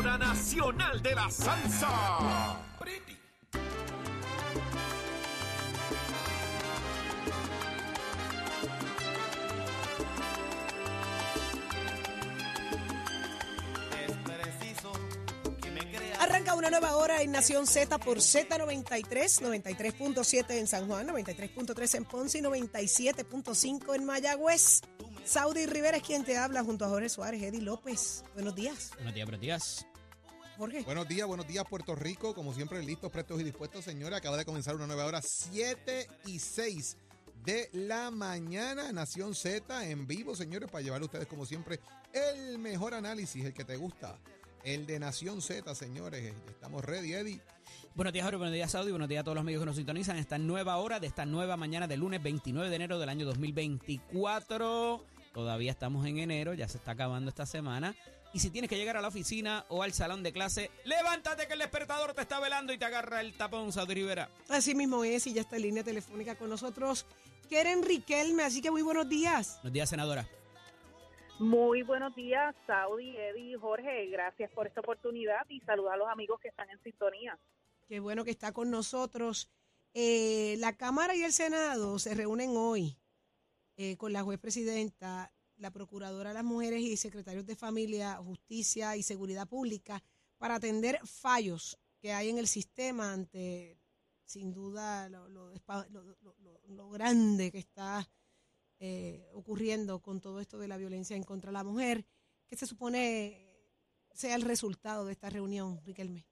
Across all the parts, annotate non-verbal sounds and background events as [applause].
emisora nacional de la salsa. Arranca una nueva hora en Nación Z por Z93, 93.7 en San Juan, 93.3 en Ponce y 97.5 en Mayagüez. Saudi Rivera es quien te habla junto a Jorge Suárez, Eddie López. Buenos días, Buenos días, buenos días. Jorge. Buenos días, buenos días Puerto Rico. Como siempre, listos, prestos y dispuestos, señores. Acaba de comenzar una nueva hora, 7 y 6 de la mañana. Nación Z en vivo, señores, para llevar a ustedes, como siempre, el mejor análisis, el que te gusta. El de Nación Z, señores. Estamos ready, Eddie. Buenos días, Jorge. Buenos días, Saudi. Buenos días a todos los amigos que nos sintonizan esta nueva hora de esta nueva mañana del lunes 29 de enero del año 2024. Todavía estamos en enero, ya se está acabando esta semana. Y si tienes que llegar a la oficina o al salón de clase, levántate que el despertador te está velando y te agarra el tapón, Saudi Rivera. Así mismo es, y ya está en línea telefónica con nosotros Keren Riquelme, así que muy buenos días. Buenos días, senadora. Muy buenos días, Saudi, Eddie, Jorge. Gracias por esta oportunidad y saludar a los amigos que están en sintonía. Qué bueno que está con nosotros. Eh, la Cámara y el Senado se reúnen hoy eh, con la juez presidenta, la procuradora de las mujeres y secretarios de familia, justicia y seguridad pública para atender fallos que hay en el sistema ante, sin duda, lo, lo, lo- lo grande que está eh, ocurriendo con todo esto de la violencia en contra de la mujer. ¿Qué se supone sea el resultado de esta reunión, Riquelme?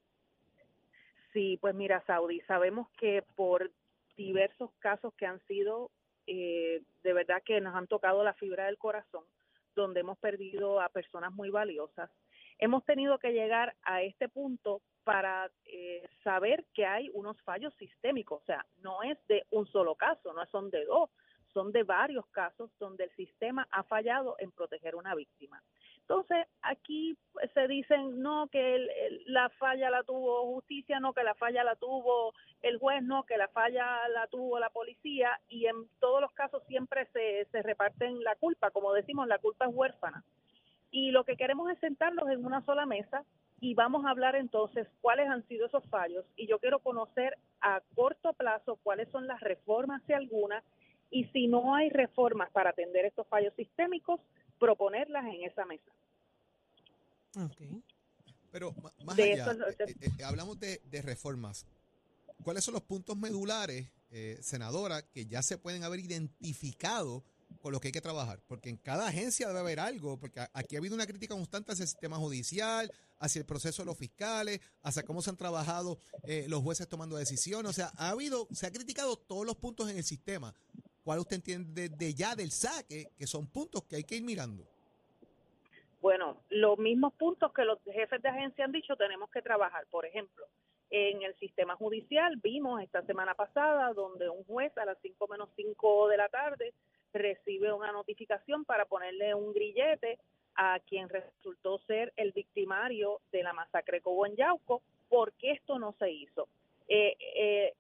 Sí, pues mira, Saudi, sabemos que por diversos casos que han sido, eh, de verdad que nos han tocado la fibra del corazón, donde hemos perdido a personas muy valiosas, hemos tenido que llegar a este punto para eh, saber que hay unos fallos sistémicos, o sea, no es de un solo caso, no son de dos, son de varios casos donde el sistema ha fallado en proteger a una víctima. Entonces, aquí se dicen, no, que el- la falla la tuvo justicia, no, que la falla la tuvo el juez, no, que la falla la tuvo la policía, y en todos los casos siempre se, se reparten la culpa, como decimos, la culpa es huérfana. Y lo que queremos es sentarnos en una sola mesa y vamos a hablar entonces cuáles han sido esos fallos, y yo quiero conocer a corto plazo cuáles son las reformas, si alguna, y si no hay reformas para atender estos fallos sistémicos, proponerlas en esa mesa. Okay. Pero más De allá, eso eh, eh, eh, hablamos de, de reformas. ¿Cuáles son los puntos medulares, eh, senadora, que ya se pueden haber identificado con los que hay que trabajar? Porque en cada agencia debe haber algo, porque aquí ha habido una crítica constante hacia el sistema judicial, hacia el proceso de los fiscales, hacia cómo se han trabajado eh, los jueces tomando decisiones. O sea, ha habido, se ha criticado todos los puntos en el sistema. ¿Cuál usted entiende de ya del saque, que son puntos que hay que ir mirando? Bueno, los mismos puntos que los jefes de agencia han dicho tenemos que trabajar. Por ejemplo, en el sistema judicial vimos esta semana pasada donde un juez a las 5 menos 5 de la tarde recibe una notificación para ponerle un grillete a quien resultó ser el victimario de la masacre hubo en Yauco, porque esto no se hizo. Eh, eh,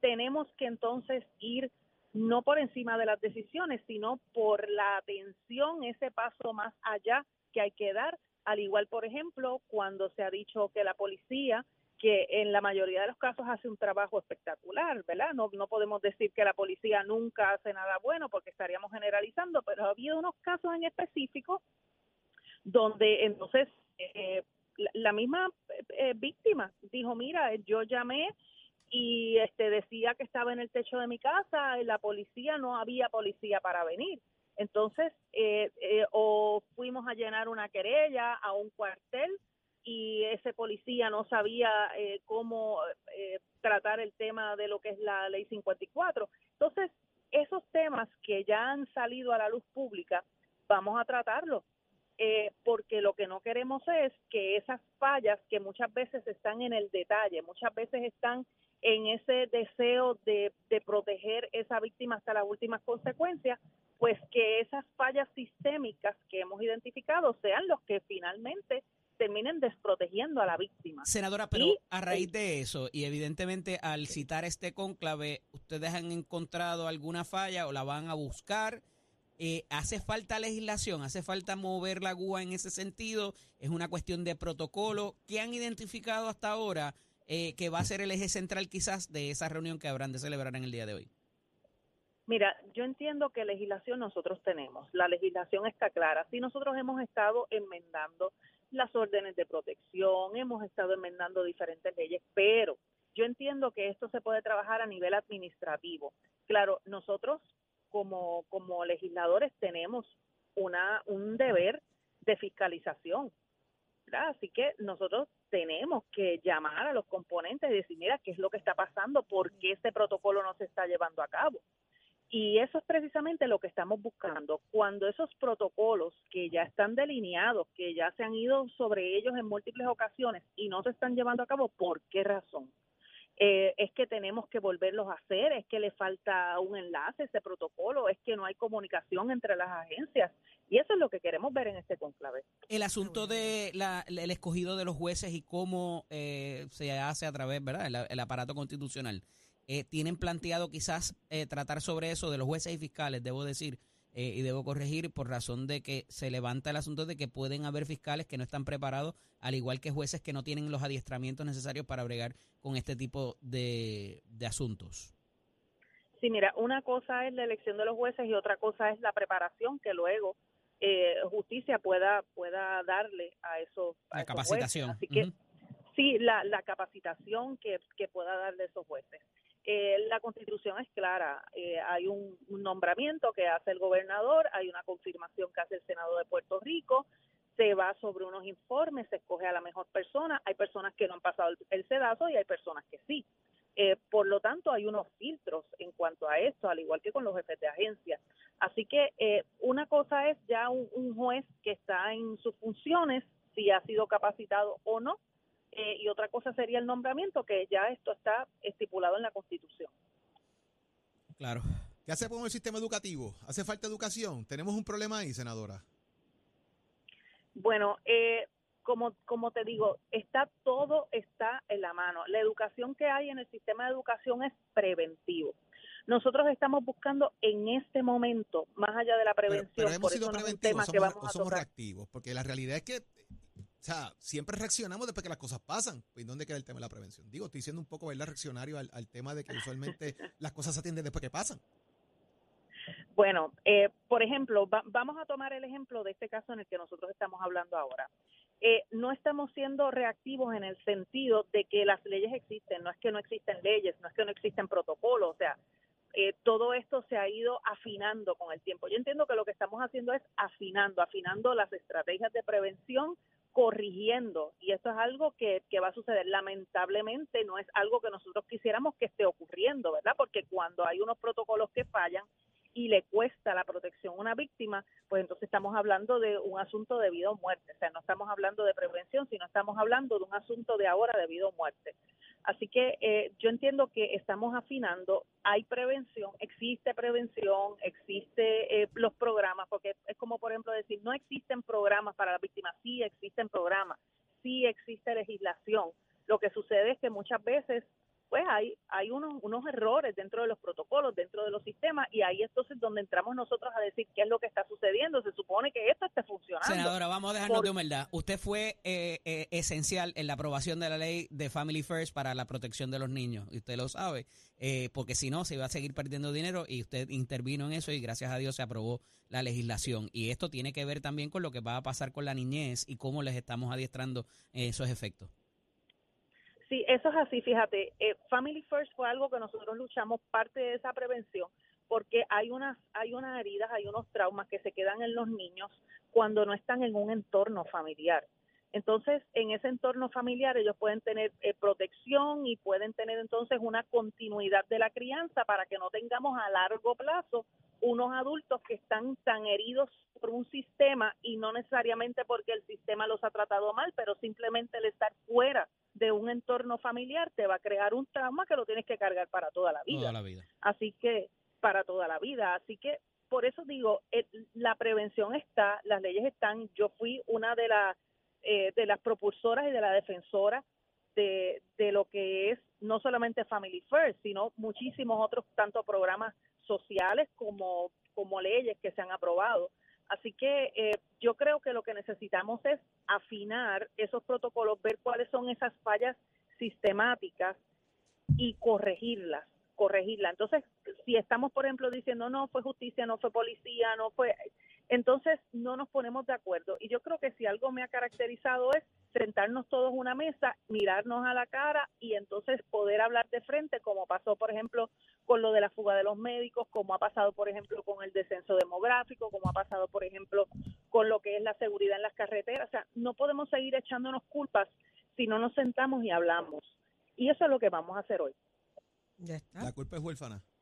tenemos que entonces ir no por encima de las decisiones, sino por la atención, ese paso más allá que hay que dar, al igual, por ejemplo, cuando se ha dicho que la policía, que en la mayoría de los casos hace un trabajo espectacular, ¿verdad? No, no podemos decir que la policía nunca hace nada bueno porque estaríamos generalizando, pero ha habido unos casos en específico donde entonces eh, la, misma eh, víctima dijo, mira, yo llamé y este decía que estaba en el techo de mi casa, y la policía no había policía para venir. Entonces, eh, eh, o fuimos a llenar una querella a un cuartel y ese policía no sabía eh, cómo eh, tratar el tema de lo que es la ley 54. Entonces, esos temas que ya han salido a la luz pública, vamos a tratarlos. Eh, porque lo que no queremos es que esas fallas que muchas veces están en el detalle, muchas veces están en ese deseo de, de proteger esa víctima hasta las últimas consecuencias, pues que esas fallas sistémicas que hemos identificado sean los que finalmente terminen desprotegiendo a la víctima. Senadora, pero Y- a raíz de eso, y evidentemente al citar este cónclave, ¿ustedes han encontrado alguna falla o la van a buscar? Eh, ¿Hace falta legislación? ¿Hace falta mover la GUA en ese sentido? ¿Es una cuestión de protocolo? ¿Qué han identificado hasta ahora eh, que va a ser el eje central quizás de esa reunión que habrán de celebrar en el día de hoy? Mira, yo entiendo que legislación nosotros tenemos, la legislación está clara. Sí, nosotros hemos estado enmendando las órdenes de protección, hemos estado enmendando diferentes leyes, pero yo entiendo que esto se puede trabajar a nivel administrativo. Claro, nosotros como, como legisladores tenemos una, un deber de fiscalización. Así que nosotros tenemos que llamar a los componentes y decir, mira, ¿qué es lo que está pasando? ¿Por qué este protocolo no se está llevando a cabo? Y eso es precisamente lo que estamos buscando. Cuando esos protocolos que ya están delineados, que ya se han ido sobre ellos en múltiples ocasiones y no se están llevando a cabo, ¿por qué razón? Eh, es que tenemos que volverlos a hacer, es que le falta un enlace, ese protocolo, es que no hay comunicación entre las agencias. Y eso es lo que queremos ver en este conclave. El asunto de la, el escogido de los jueces y cómo eh, se hace a través, ¿verdad? el aparato constitucional. Eh, ¿Tienen planteado quizás eh, tratar sobre eso de los jueces y fiscales, debo decir, eh, y debo corregir por razón de que se levanta el asunto de que pueden haber fiscales que no están preparados, al igual que jueces que no tienen los adiestramientos necesarios para bregar con este tipo de, de asuntos? Sí, mira, una cosa es la elección de los jueces y otra cosa es la preparación que luego eh, justicia pueda pueda darle a esos la capacitación. Así que sí, la, la capacitación que, que pueda darle esos jueces. Eh, la constitución es clara, eh, hay un, nombramiento que hace el gobernador, hay una confirmación que hace el Senado de Puerto Rico, se va sobre unos informes, se escoge a la mejor persona, hay personas que no han pasado el, sedazo y hay personas que sí. Eh, por lo tanto, hay unos filtros en cuanto a esto, al igual que con los jefes de agencia. Así que una cosa es ya un juez que está en sus funciones, si ha sido capacitado o no, eh, y otra cosa sería el nombramiento, que ya esto está estipulado en la Constitución. Claro. ¿Qué hace con el sistema educativo? ¿Hace falta educación? ¿Tenemos un problema ahí, senadora? Bueno, eh, como, como te digo, está todo está en la mano. La educación que hay en el sistema de educación es preventivo. Nosotros estamos buscando en este momento, más allá de la prevención, pero, hemos sido preventivos, somos, somos reactivos, porque la realidad es que o sea, siempre reaccionamos después que las cosas pasan. ¿Y dónde queda el tema de la prevención? Digo, estoy siendo un poco ¿verdad? reaccionario al, tema de que usualmente [laughs] las cosas se atienden después que pasan. Bueno, eh, por ejemplo, vamos a tomar el ejemplo de este caso en el que nosotros estamos hablando ahora. Eh, no estamos siendo reactivos en el sentido de que las leyes existen, no es que no existen leyes, no es que no existen protocolos, o sea, eh, todo esto se ha ido afinando con el tiempo. Yo entiendo que lo que estamos haciendo es afinando, afinando las estrategias de prevención corrigiendo y esto es algo que, que, va a suceder. Lamentablemente no es algo que nosotros quisiéramos que esté ocurriendo, ¿verdad? Porque cuando hay unos protocolos que fallan y le cuesta la protección a una víctima, pues entonces estamos hablando de un asunto de vida o muerte. O sea, no estamos hablando de prevención, sino estamos hablando de un asunto de ahora de vida o muerte. Así que eh, yo entiendo que estamos afinando, hay prevención, existe prevención, existe eh, los programas, porque es como por ejemplo decir, no existen programas para las víctimas, sí existen programas, sí existe legislación. Lo que sucede es que muchas veces pues hay, hay unos, unos errores dentro de los protocolos, dentro de los sistemas, y ahí entonces donde entramos nosotros a decir qué es lo que está sucediendo. Se supone que esto esté funcionando. Senadora, vamos a dejarnos de humildad. Usted fue eh, eh, esencial en la aprobación de la ley de Family First para la protección de los niños, y usted lo sabe, eh, porque si no, se iba a seguir perdiendo dinero, y usted intervino en eso, y gracias a Dios se aprobó la legislación. Y esto tiene que ver también con lo que va a pasar con la niñez y cómo les estamos adiestrando esos efectos. Sí, eso es así, fíjate. Eh, Family First fue algo que nosotros luchamos parte de esa prevención porque hay unas hay unas heridas, hay unos traumas que se quedan en los niños cuando no están en un entorno familiar. Entonces, en ese entorno familiar ellos pueden tener eh, protección y pueden tener entonces una continuidad de la crianza para que no tengamos a largo plazo unos adultos que están tan heridos por un sistema y no necesariamente porque el sistema los ha tratado mal, pero simplemente el estar fuera de un entorno familiar te va a crear un trauma que lo tienes que cargar para toda la vida. Toda la vida. Así que, para toda la vida. Así que, por eso digo, la prevención está, las leyes están. Yo fui una de las eh, de las propulsoras y de la defensora de, de lo que es no solamente Family First, sino muchísimos otros, tanto programas sociales como como leyes que se han aprobado. Así que eh, yo creo que lo que necesitamos es afinar esos protocolos, ver cuáles son esas fallas sistemáticas y corregirlas, corregirlas. Entonces, si estamos, por ejemplo, diciendo no fue justicia, no fue policía, no fue, entonces no nos ponemos de acuerdo. Y yo creo que si algo me ha caracterizado es sentarnos todos en una mesa, mirarnos a la cara y entonces poder hablar de frente, como pasó, por ejemplo, con lo de la fuga de los médicos, como ha pasado, por ejemplo, con el descenso demográfico, como ha pasado, por ejemplo, con lo que es la seguridad en las carreteras. O sea, no podemos seguir echándonos culpas si no nos sentamos y hablamos. Y eso es lo que vamos a hacer hoy. Ya está. La culpa es huérfana. [laughs]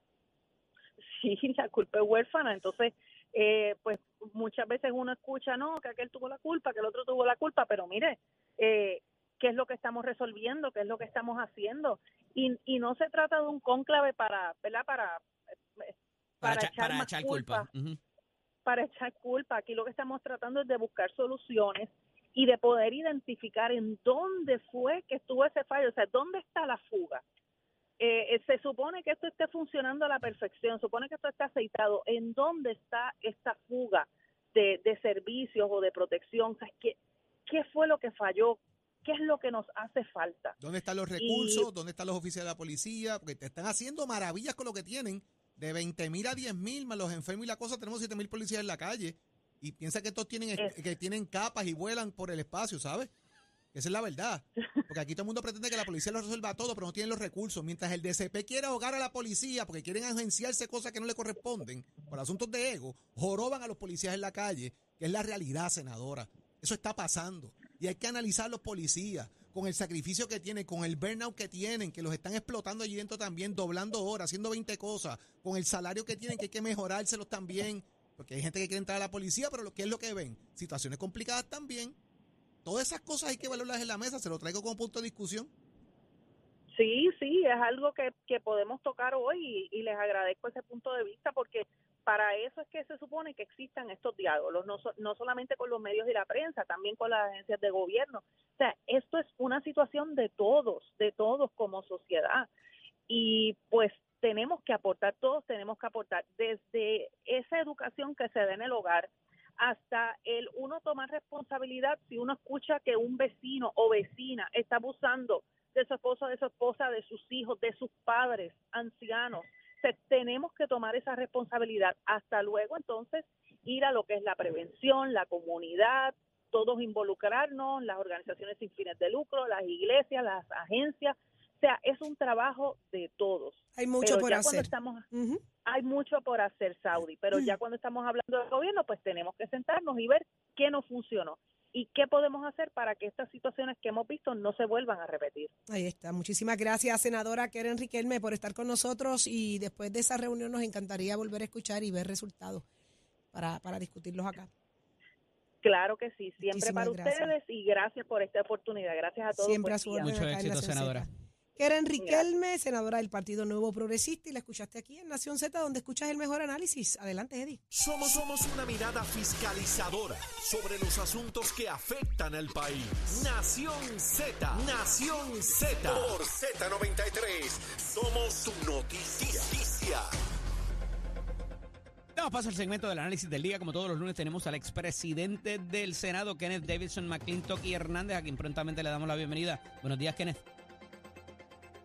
Sí, la culpa es huérfana. Entonces, eh, pues muchas veces uno escucha, no, que aquel tuvo la culpa, que el otro tuvo la culpa, pero mire, eh, qué es lo que estamos resolviendo, qué es lo que estamos haciendo. Y, y no se trata de un cónclave para, ¿verdad? Para, eh, Para, para, echa- echar para más echar culpa, culpa. Para echar culpa. Aquí lo que estamos tratando es de buscar soluciones y de poder identificar en dónde fue que estuvo ese fallo, o sea, dónde está la fuga. Eh, se supone que esto esté funcionando a la perfección, supone que esto está aceitado. ¿En dónde está esta fuga de, de servicios o de protección? O sea, ¿qué, ¿Qué fue lo que falló? ¿Qué es lo que nos hace falta? ¿Dónde están los recursos? ¿Dónde están los oficiales de la policía? Porque te están haciendo maravillas con lo que tienen. De 20 mil a 10 mil, más los enfermos y la cosa, tenemos 7 mil policías en la calle. Y piensa que estos tienen, Es- que tienen capas y vuelan por el espacio, ¿sabes? Esa es la verdad. Porque aquí todo el mundo pretende que la policía lo resuelva todo, pero no tienen los recursos. Mientras el DCP quiere ahogar a la policía porque quieren agenciarse cosas que no le corresponden por asuntos de ego, joroban a los policías en la calle, que es la realidad, senadora. Eso está pasando. Y hay que analizar los policías con el sacrificio que tienen, con el burnout que tienen, que los están explotando allí dentro también, doblando horas, haciendo 20 cosas, con el salario que tienen, que hay que mejorárselos también. Porque hay gente que quiere entrar a la policía, pero ¿qué es lo que ven? Situaciones complicadas también. Todas esas cosas hay que valorarlas en la mesa, se lo traigo como punto de discusión. Sí, sí, es algo que, que podemos tocar hoy y, les agradezco ese punto de vista porque para eso es que se supone que existan estos diálogos, no, so- no solamente con los medios y la prensa, también con las agencias de gobierno. O sea, esto es una situación de todos, de todos como sociedad. Y pues tenemos que aportar, todos tenemos que aportar, desde esa educación que se da en el hogar hasta el uno tomar responsabilidad si uno escucha que un vecino o vecina está abusando de su esposo, de su esposa, de sus hijos, de sus padres ancianos. Tenemos que tomar esa responsabilidad. Hasta luego, entonces, ir a lo que es la prevención, la comunidad, todos involucrarnos, las organizaciones sin fines de lucro, las iglesias, las agencias. O sea, es un trabajo de todos. Hay mucho Pero por ya cuando hacer. estamos Ujú. hay mucho por hacer, Saudi, pero ya cuando estamos hablando del gobierno, pues tenemos que sentarnos y ver qué no funcionó y qué podemos hacer para que estas situaciones que hemos visto no se vuelvan a repetir. Ahí está. Muchísimas gracias, senadora Keren Riquelme, por estar con nosotros y después de esa reunión nos encantaría volver a escuchar y ver resultados para, para discutirlos acá. Claro que sí, siempre Muchísimas para gracias. ustedes y gracias por esta oportunidad. Gracias a todos. Siempre a su orden Mucho éxito, senadora. Z. Keren Riquelme, senadora del Partido Nuevo Progresista, y la escuchaste aquí en Nación Z, donde escuchas el mejor análisis. Adelante, Eddie. Somos, somos una mirada fiscalizadora sobre los asuntos que afectan al país. Nación Z, Nación Z. Por Z93, somos su noticia. Damos paso al segmento del análisis del día. Como todos los lunes tenemos al expresidente del Senado, Kenneth Davidson McClintock y Hernández, a quien prontamente le damos la bienvenida. Buenos días, Kenneth.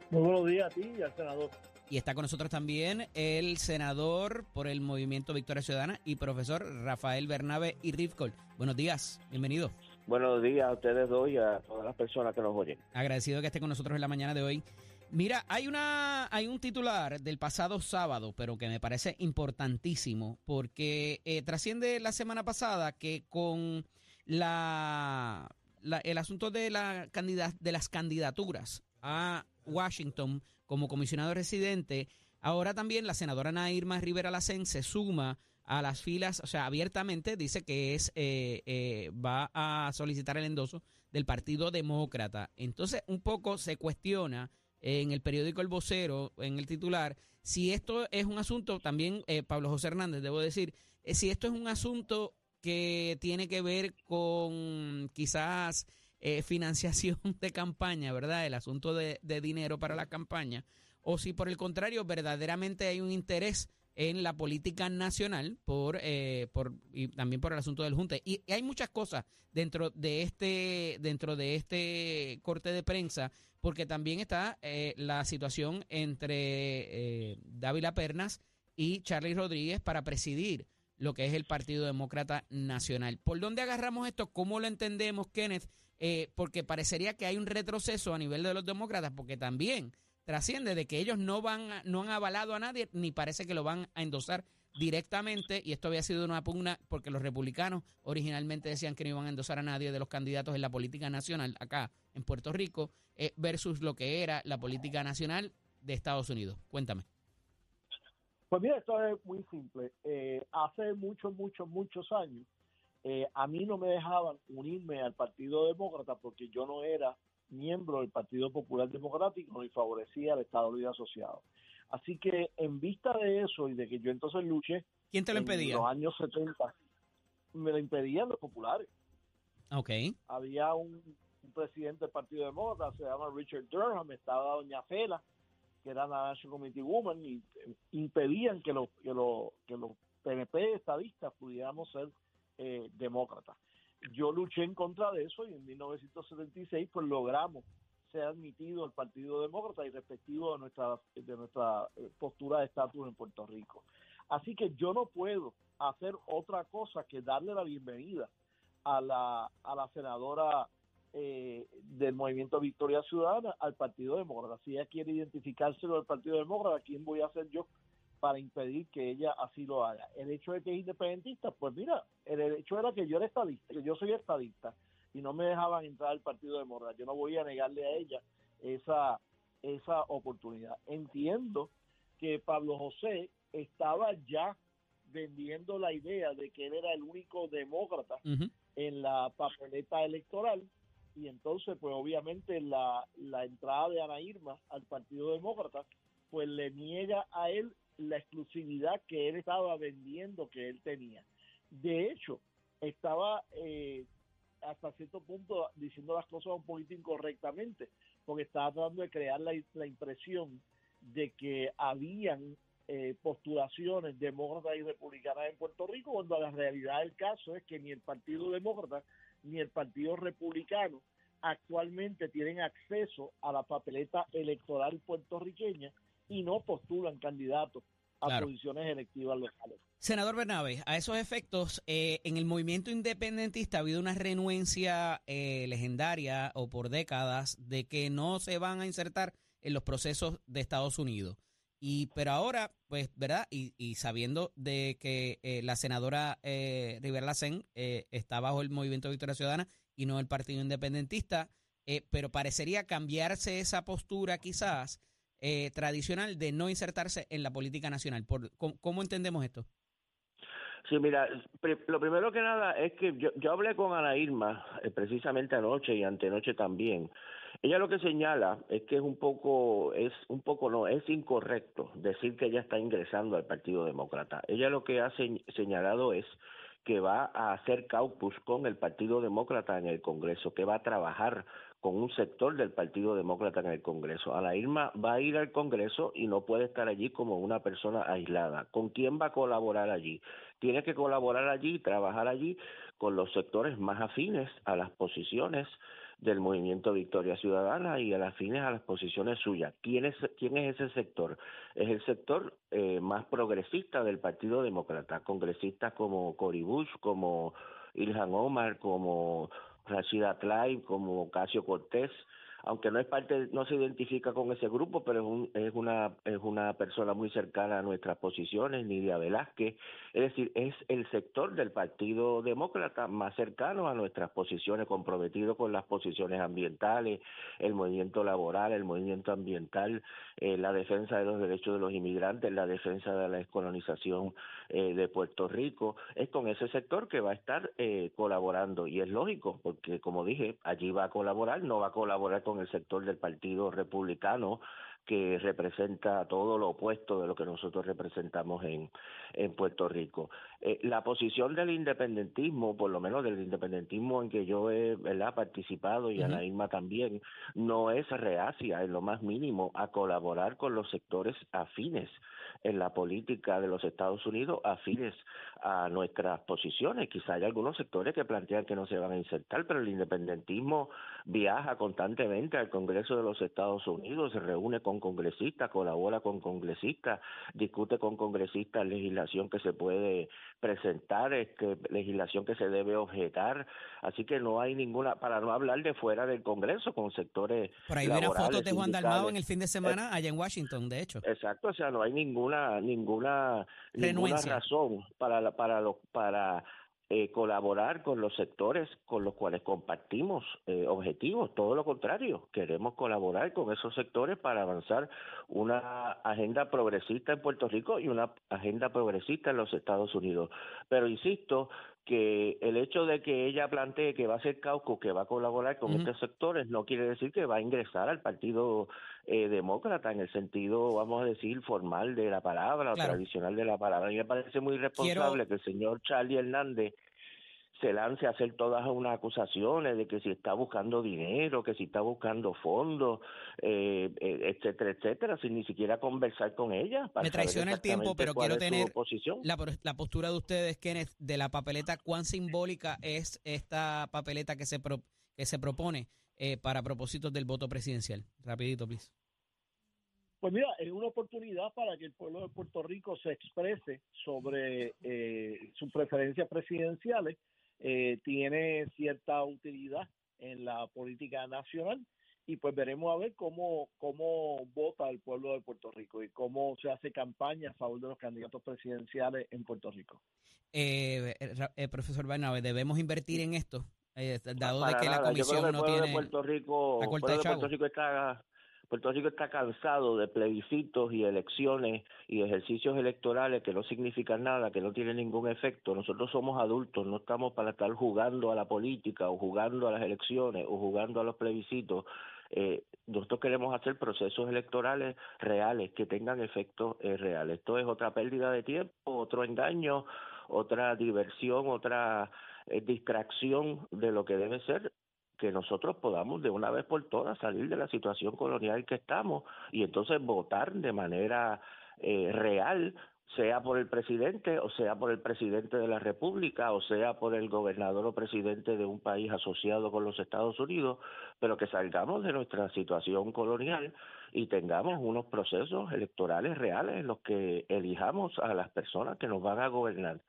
Muy buenos días a ti y al senador. Y está con nosotros también el senador por el Movimiento Victoria Ciudadana y profesor Rafael Bernabe y Rifkol. Buenos días, bienvenido. Buenos días a ustedes dos y a todas las personas que nos oyen. Agradecido que esté con nosotros en la mañana de hoy. Mira, hay una hay un titular del pasado sábado, pero que me parece importantísimo porque eh, trasciende la semana pasada que con la, la- el asunto de la candida- de las candidaturas a Washington como comisionado residente, ahora también la senadora Nairma Rivera Lacen se suma a las filas, o sea, abiertamente dice que es eh, eh, va a solicitar el endoso del Partido Demócrata. Entonces, un poco se cuestiona en el periódico El Vocero, en el titular, si esto es un asunto, también eh, Pablo José Hernández, debo decir, eh, si esto es un asunto que tiene que ver con quizás eh, financiación [laughs] de campaña, ¿verdad? El asunto de, dinero para la campaña, o si por el contrario verdaderamente hay un interés en la política nacional por, eh, por y también por el asunto del junte. Y, hay muchas cosas dentro de este dentro de este corte de prensa porque también está eh, la situación entre eh, Dávila Pernas y Charlie Rodríguez para presidir lo que es el Partido Demócrata Nacional. ¿Por dónde agarramos esto? ¿Cómo lo entendemos, Kenneth? Eh, porque parecería que hay un retroceso a nivel de los demócratas, porque también trasciende de que ellos no van no han avalado a nadie ni parece que lo van a endosar directamente y esto había sido una pugna porque los republicanos originalmente decían que no iban a endosar a nadie de los candidatos en la política nacional acá en Puerto Rico eh, versus lo que era la política nacional de Estados Unidos. Cuéntame. Pues mira, esto es muy simple. Eh, hace muchos, muchos, muchos años, eh, a mí no me dejaban unirme al Partido Demócrata porque yo no era miembro del Partido Popular Democrático ni favorecía al Estado Libre Asociado. Así que en vista de eso y de que yo entonces luché... ¿Quién te lo impedía? En los años 70 me lo impedían los populares. Ok. Había un, presidente del Partido Demócrata, se llama Richard Durham, estaba doña Fela, que era la National Committee Woman, y eh, impedían que los, que los, que los PNP estadistas pudiéramos ser eh, demócratas. Yo luché en contra de eso y en 1976 pues logramos ser admitido al Partido Demócrata y respectivo de nuestra, de nuestra eh, postura de estatus en Puerto Rico. Así que yo no puedo hacer otra cosa que darle la bienvenida a la, a la senadora eh, del Movimiento Victoria Ciudadana al Partido Demócrata. Si ella quiere identificárselo al Partido Demócrata, ¿quién voy a ser yo para impedir que ella así lo haga? El hecho de que es independentista, pues mira, el hecho era que yo era estadista, que yo soy estadista y no me dejaban entrar al Partido Demócrata. Yo no voy a negarle a ella esa, esa oportunidad. Entiendo que Pablo José estaba ya vendiendo la idea de que él era el único demócrata en la papeleta electoral y entonces pues obviamente la, la entrada de Ana Irma al Partido Demócrata pues le niega a él la exclusividad que él estaba vendiendo que él tenía. De hecho, estaba eh, hasta cierto punto diciendo las cosas un poquito incorrectamente, porque estaba tratando de crear la, la impresión de que habían eh, postulaciones demócratas y republicanas en Puerto Rico, cuando la realidad del caso es que ni el Partido Demócrata ni el Partido Republicano actualmente tienen acceso a la papeleta electoral puertorriqueña y no postulan candidatos a posiciones electivas locales. Senador Bernabe, a esos efectos, eh, en el movimiento independentista ha habido una renuencia eh, legendaria o por décadas de que no se van a insertar en los procesos de Estados Unidos. Y pero ahora, pues, ¿verdad? Y, y sabiendo de que eh, la senadora eh, Rivera Lacen eh, está bajo el Movimiento Victoria Ciudadana y no el Partido Independentista, eh, pero parecería cambiarse esa postura quizás tradicional de no insertarse en la política nacional. Por, ¿cómo, entendemos esto? Sí, mira, lo primero que nada es que yo, yo hablé con Ana Irma precisamente anoche y antenoche también ella lo que señala es que es un poco, es un poco no, es incorrecto decir que ella está ingresando al Partido Demócrata. Ella lo que ha señalado es que va a hacer caucus con el Partido Demócrata en el Congreso, que va a trabajar con un sector del Partido Demócrata en el Congreso. A la Irma va a ir al Congreso y no puede estar allí como una persona aislada. ¿Con quién va a colaborar allí? Tiene que colaborar allí, trabajar allí con los sectores más afines a las posiciones del movimiento Victoria Ciudadana y a las fines a las posiciones suyas. ¿Quién es, quién es ese sector? Es el sector eh, más progresista del Partido Demócrata, congresistas como Cory Bush, como Ilhan Omar, como Rashida Tlaib, como Casio Cortés, aunque no es parte, no se identifica con ese grupo, pero es, un, es una es una persona muy cercana a nuestras posiciones, Nidia Velázquez, es decir, es el sector del Partido Demócrata más cercano a nuestras posiciones, comprometido con las posiciones ambientales, el movimiento laboral, el movimiento ambiental, eh, la defensa de los derechos de los inmigrantes, la defensa de la descolonización eh, de Puerto Rico, es con ese sector que va a estar eh, colaborando. Y es lógico, porque como dije, allí va a colaborar, no va a colaborar con el sector del Partido Republicano que representa todo lo opuesto de lo que nosotros representamos en, en Puerto Rico. Eh, la posición del independentismo, por lo menos del independentismo en que yo he ¿verdad? participado y Ana Irma también, no es reacia en lo más mínimo a colaborar con los sectores afines en la política de los Estados Unidos afines a nuestras posiciones. Quizá hay algunos sectores que plantean que no se van a insertar, pero el independentismo viaja constantemente al Congreso de los Estados Unidos, se reúne con congresistas, colabora con congresistas, discute con congresistas legislación que se puede presentar, este, legislación que se debe objetar. Así que no hay ninguna, para no hablar de fuera del Congreso, con sectores. Por ahí una foto de Juan Dalmao en el fin de semana allá en Washington, de hecho. Exacto, o sea, no hay ninguna ninguna ninguna razón para para los para eh, colaborar con los sectores con los cuales compartimos eh, objetivos, todo lo contrario, queremos colaborar con esos sectores para avanzar una agenda progresista en Puerto Rico y una agenda progresista en los Estados Unidos. Pero insisto que el hecho de que ella plantee que va a ser Cauco, que va a colaborar con estos sectores, no quiere decir que va a ingresar al Partido eh, Demócrata en el sentido, vamos a decir, formal de la palabra o tradicional de la palabra. A mí me parece muy responsable que el señor Charlie Hernández se lance a hacer todas unas acusaciones de que si está buscando dinero, que si está buscando fondos, eh, eh, etcétera, etcétera, sin ni siquiera conversar con ella. Me traiciona el tiempo, pero quiero tener la, la, postura de ustedes, Kenneth, de la papeleta, cuán simbólica es esta papeleta que se, que se propone eh, para propósitos del voto presidencial. Rapidito, please. Pues mira, es una oportunidad para que el pueblo de Puerto Rico se exprese sobre sus preferencias presidenciales eh, tiene cierta utilidad en la política nacional y pues veremos a ver cómo, cómo vota el pueblo de Puerto Rico y cómo se hace campaña a favor de los candidatos presidenciales en Puerto Rico. Eh, eh profesor Bernabe, ¿debemos invertir en esto? Eh, dado de que la comisión no tiene... Puerto Rico, de Puerto Rico está Puerto Rico está cansado de plebiscitos y elecciones y ejercicios electorales que no significan nada, que no tienen ningún efecto. Nosotros somos adultos, no estamos para estar jugando a la política o jugando a las elecciones o jugando a los plebiscitos. Eh, nosotros queremos hacer procesos electorales reales que tengan efectos eh, reales. Esto es otra pérdida de tiempo, otro engaño, otra diversión, otra eh, distracción de lo que debe ser que nosotros podamos de una vez por todas salir de la situación colonial que estamos y entonces votar de manera eh, real sea por el presidente o sea por el presidente de la República o sea por el gobernador o presidente de un país asociado con los Estados Unidos, pero que salgamos de nuestra situación colonial y tengamos unos procesos electorales reales en los que elijamos a las personas que nos van a gobernar.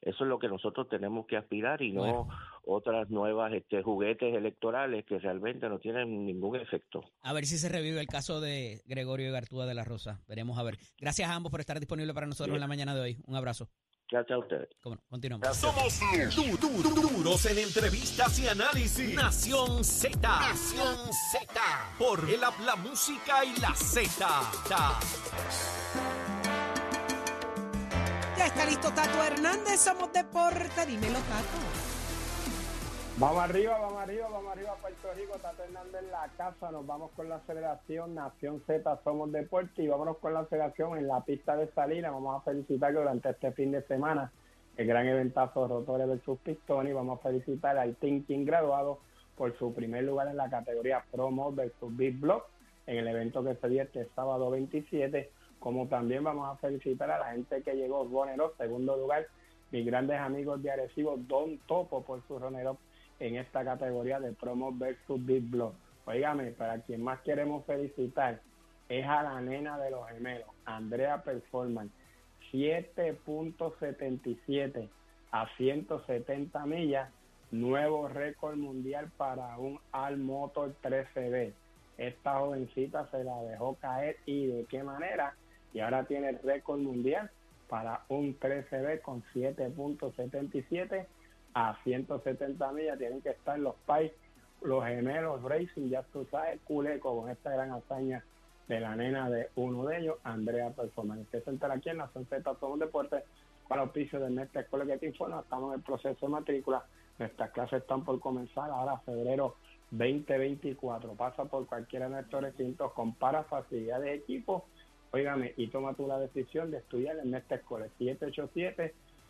Eso es lo que nosotros tenemos que aspirar y no otras nuevas este, juguetes electorales que realmente no tienen ningún efecto. A ver si se revive el caso de Gregorio Gartúa de la Rosa. Veremos a ver. Gracias a ambos por estar disponibles para nosotros en la mañana de hoy. Un abrazo. Gracias a ustedes. continuamos. Somos duros en entrevistas y análisis. Nación Z. Nación Z. Por el la música y la Z está listo Tato Hernández, somos Deporte, dímelo Tato. Vamos arriba, vamos arriba, vamos arriba Puerto Rico, Tato Hernández en la casa, nos vamos con la Federación Nación Z Somos Deporte y vámonos con la Federación en la pista de salida, vamos a felicitar que durante este fin de semana el gran eventazo Rotores versus Pistoni, vamos a felicitar al Thinking graduado por su primer lugar en la categoría Promo versus Big Block en el evento que se dio este sábado 27 como también vamos a felicitar a la gente que llegó Ronero, segundo lugar, mis grandes amigos de Arecibo, Don Topo por su Ronero en esta categoría de promo versus Big Block. Óigame, para quien más queremos felicitar es a la nena de los gemelos, Andrea Performance, 7.77 a 170 millas, nuevo récord mundial para un Al Motor 13B. Esta jovencita se la dejó caer y de qué manera y ahora tiene el récord mundial para un 13B con 7.77 a 170 millas. Tienen que estar los pais, los gemelos Racing, ya tú sabes, Culeco con esta gran hazaña de la nena de uno de ellos, Andrea Performance. Que se entera aquí en Nación Z Todo un Deporte para oficio de Mestre Escuela que te informa. Estamos en el proceso de matrícula. Nuestras clases están por comenzar ahora febrero 2024. Pasa por cualquiera de nuestros recintos, compara facilidades de equipo, óigame, y toma tú la decisión de estudiar en esta escuela.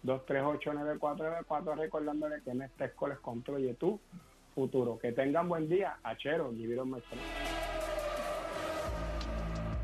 787-238-9494, recordándole que en esta escuela construye tu futuro. Que tengan buen día. Achero, vivieron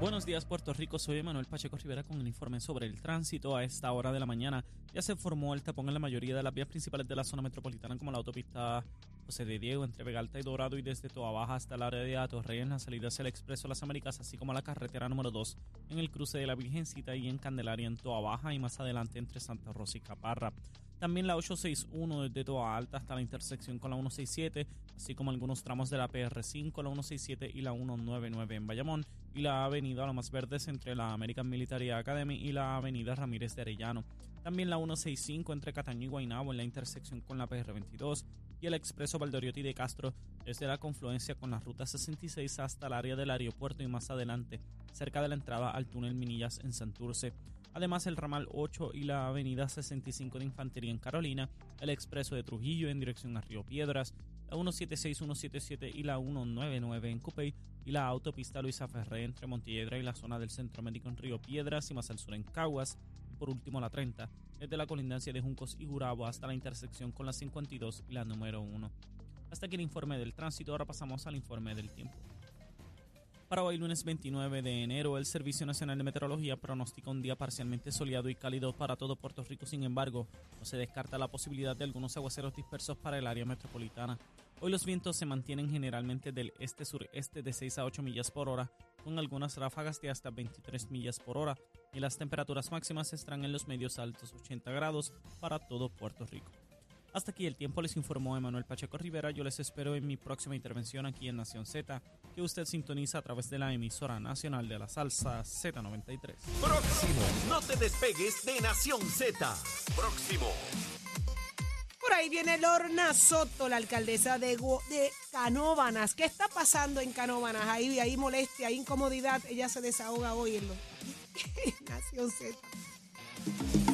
Buenos días Puerto Rico, soy Manuel Pacheco Rivera con el informe sobre el tránsito. A esta hora de la mañana ya se formó el tapón en la mayoría de las vías principales de la zona metropolitana como la autopista José de Diego entre Vegalta y Dorado y desde Toa Baja hasta el área de Atorrey en la salida hacia el Expreso Las Américas, así como la carretera número 2 en el cruce de la Virgencita y en Candelaria en Toa Baja y más adelante entre Santa Rosa y Caparra. También la 861 desde Toa Alta hasta la intersección con la 167, así como algunos tramos de la PR5, la 167 y la 199 en Bayamón, y la avenida Más Verdes entre la American Military Academy y la avenida Ramírez de Arellano. También la 165 entre Cataño y Guaynabo en la intersección con la PR22 el expreso Valdoriotti de Castro desde la confluencia con la ruta 66 hasta el área del aeropuerto y más adelante, cerca de la entrada al túnel Minillas en Santurce. Además, el ramal 8 y la avenida 65 de Infantería en Carolina, el expreso de Trujillo en dirección a Río Piedras, la 176, 177 y la 199 en Cupey y la autopista Luisa Ferré entre Montiedra y la zona del Centro Médico en Río Piedras y más al sur en Caguas, por último la 30, desde la colindancia de Juncos y Gurabo hasta la intersección con la 52 y la número 1. Hasta aquí el informe del tránsito, ahora pasamos al informe del tiempo. Para hoy, lunes 29 de enero, el Servicio Nacional de Meteorología pronostica un día parcialmente soleado y cálido para todo Puerto Rico. Sin embargo, no se descarta la posibilidad de algunos aguaceros dispersos para el área metropolitana. Hoy los vientos se mantienen generalmente del este-sureste de 6 a 8 millas por hora, con algunas ráfagas de hasta 23 millas por hora, y las temperaturas máximas estarán en los medios altos 80 grados para todo Puerto Rico. Hasta aquí el tiempo les informó Emanuel Pacheco Rivera. Yo les espero en mi próxima intervención aquí en Nación Z, que usted sintoniza a través de la emisora nacional de la salsa Z93. Próximo, no te despegues de Nación Z. Próximo. Ahí viene Lorna Soto, la alcaldesa de, de Canóvanas. ¿Qué está pasando en Canóvanas? Ahí hay molestia, hay incomodidad. Ella se desahoga hoy en [laughs] Nación Z.